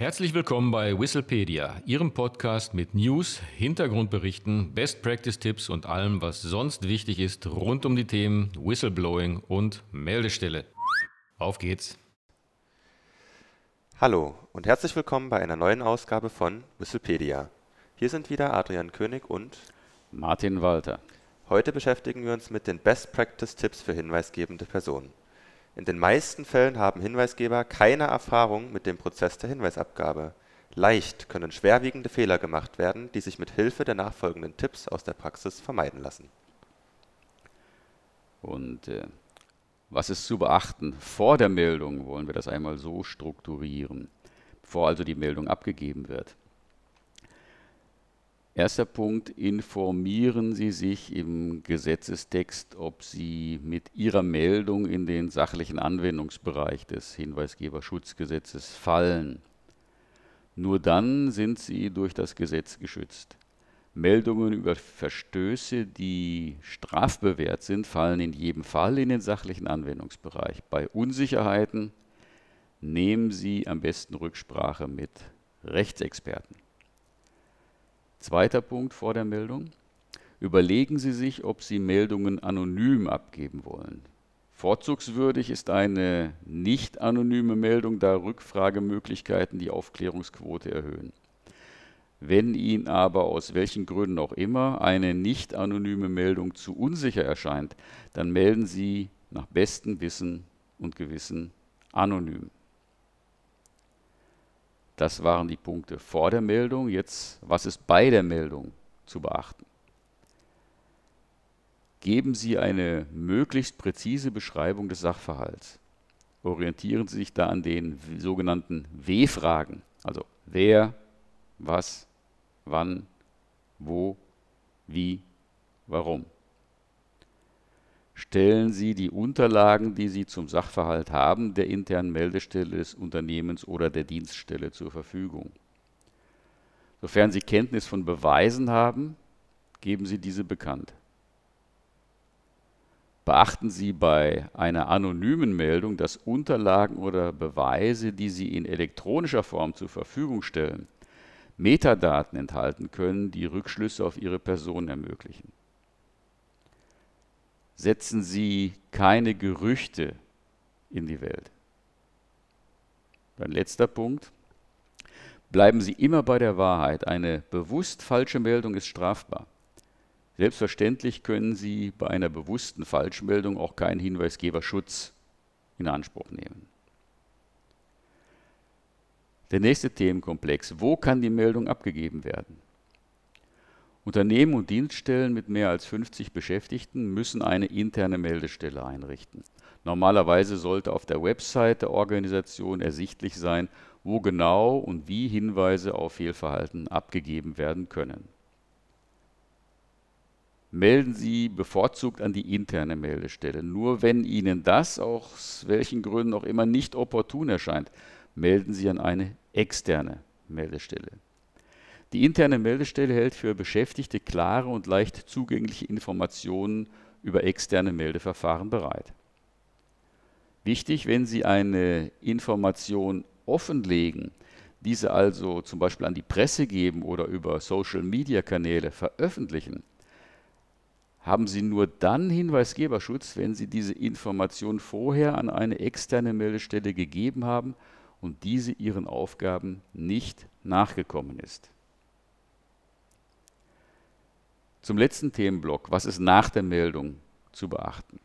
Herzlich willkommen bei Whistlepedia, Ihrem Podcast mit News, Hintergrundberichten, Best Practice Tipps und allem, was sonst wichtig ist rund um die Themen Whistleblowing und Meldestelle. Auf geht's! Hallo und herzlich willkommen bei einer neuen Ausgabe von Whistlepedia. Hier sind wieder Adrian König und Martin Walter. Heute beschäftigen wir uns mit den Best Practice Tipps für hinweisgebende Personen. In den meisten Fällen haben Hinweisgeber keine Erfahrung mit dem Prozess der Hinweisabgabe. Leicht können schwerwiegende Fehler gemacht werden, die sich mit Hilfe der nachfolgenden Tipps aus der Praxis vermeiden lassen. Und äh, was ist zu beachten? Vor der Meldung wollen wir das einmal so strukturieren, bevor also die Meldung abgegeben wird. Erster Punkt, informieren Sie sich im Gesetzestext, ob Sie mit Ihrer Meldung in den sachlichen Anwendungsbereich des Hinweisgeberschutzgesetzes fallen. Nur dann sind Sie durch das Gesetz geschützt. Meldungen über Verstöße, die strafbewehrt sind, fallen in jedem Fall in den sachlichen Anwendungsbereich. Bei Unsicherheiten nehmen Sie am besten Rücksprache mit Rechtsexperten. Zweiter Punkt vor der Meldung. Überlegen Sie sich, ob Sie Meldungen anonym abgeben wollen. Vorzugswürdig ist eine nicht anonyme Meldung, da Rückfragemöglichkeiten die Aufklärungsquote erhöhen. Wenn Ihnen aber aus welchen Gründen auch immer eine nicht anonyme Meldung zu unsicher erscheint, dann melden Sie nach bestem Wissen und Gewissen anonym. Das waren die Punkte vor der Meldung. Jetzt, was ist bei der Meldung zu beachten? Geben Sie eine möglichst präzise Beschreibung des Sachverhalts. Orientieren Sie sich da an den sogenannten W-Fragen, also wer, was, wann, wo, wie, warum stellen Sie die Unterlagen, die Sie zum Sachverhalt haben, der internen Meldestelle des Unternehmens oder der Dienststelle zur Verfügung. Sofern Sie Kenntnis von Beweisen haben, geben Sie diese bekannt. Beachten Sie bei einer anonymen Meldung, dass Unterlagen oder Beweise, die Sie in elektronischer Form zur Verfügung stellen, Metadaten enthalten können, die Rückschlüsse auf Ihre Person ermöglichen setzen Sie keine Gerüchte in die Welt. Ein letzter Punkt. Bleiben Sie immer bei der Wahrheit. Eine bewusst falsche Meldung ist strafbar. Selbstverständlich können Sie bei einer bewussten Falschmeldung auch keinen Hinweisgeberschutz in Anspruch nehmen. Der nächste Themenkomplex. Wo kann die Meldung abgegeben werden? Unternehmen und Dienststellen mit mehr als 50 Beschäftigten müssen eine interne Meldestelle einrichten. Normalerweise sollte auf der Website der Organisation ersichtlich sein, wo genau und wie Hinweise auf Fehlverhalten abgegeben werden können. Melden Sie bevorzugt an die interne Meldestelle. Nur wenn Ihnen das aus welchen Gründen auch immer nicht opportun erscheint, melden Sie an eine externe Meldestelle. Die interne Meldestelle hält für Beschäftigte klare und leicht zugängliche Informationen über externe Meldeverfahren bereit. Wichtig, wenn Sie eine Information offenlegen, diese also zum Beispiel an die Presse geben oder über Social-Media-Kanäle veröffentlichen, haben Sie nur dann Hinweisgeberschutz, wenn Sie diese Information vorher an eine externe Meldestelle gegeben haben und diese Ihren Aufgaben nicht nachgekommen ist. Zum letzten Themenblock, was ist nach der Meldung zu beachten?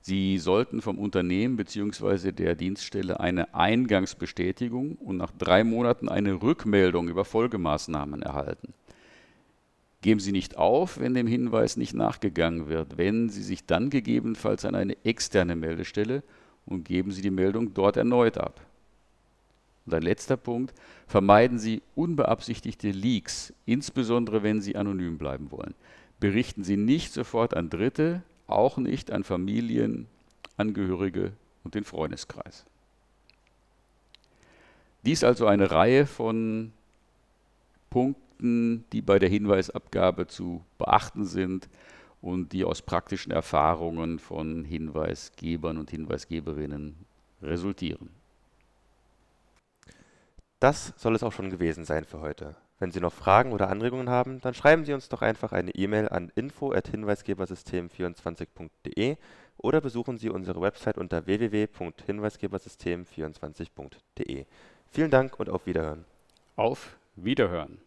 Sie sollten vom Unternehmen bzw. der Dienststelle eine Eingangsbestätigung und nach drei Monaten eine Rückmeldung über Folgemaßnahmen erhalten. Geben Sie nicht auf, wenn dem Hinweis nicht nachgegangen wird. Wenden Sie sich dann gegebenenfalls an eine externe Meldestelle und geben Sie die Meldung dort erneut ab. Und ein letzter Punkt, vermeiden Sie unbeabsichtigte Leaks, insbesondere wenn Sie anonym bleiben wollen. Berichten Sie nicht sofort an Dritte, auch nicht an Familien, Angehörige und den Freundeskreis. Dies also eine Reihe von Punkten, die bei der Hinweisabgabe zu beachten sind und die aus praktischen Erfahrungen von Hinweisgebern und Hinweisgeberinnen resultieren. Das soll es auch schon gewesen sein für heute. Wenn Sie noch Fragen oder Anregungen haben, dann schreiben Sie uns doch einfach eine E-Mail an info@hinweisgebersystem24.de oder besuchen Sie unsere Website unter www.hinweisgebersystem24.de. Vielen Dank und auf Wiederhören. Auf Wiederhören.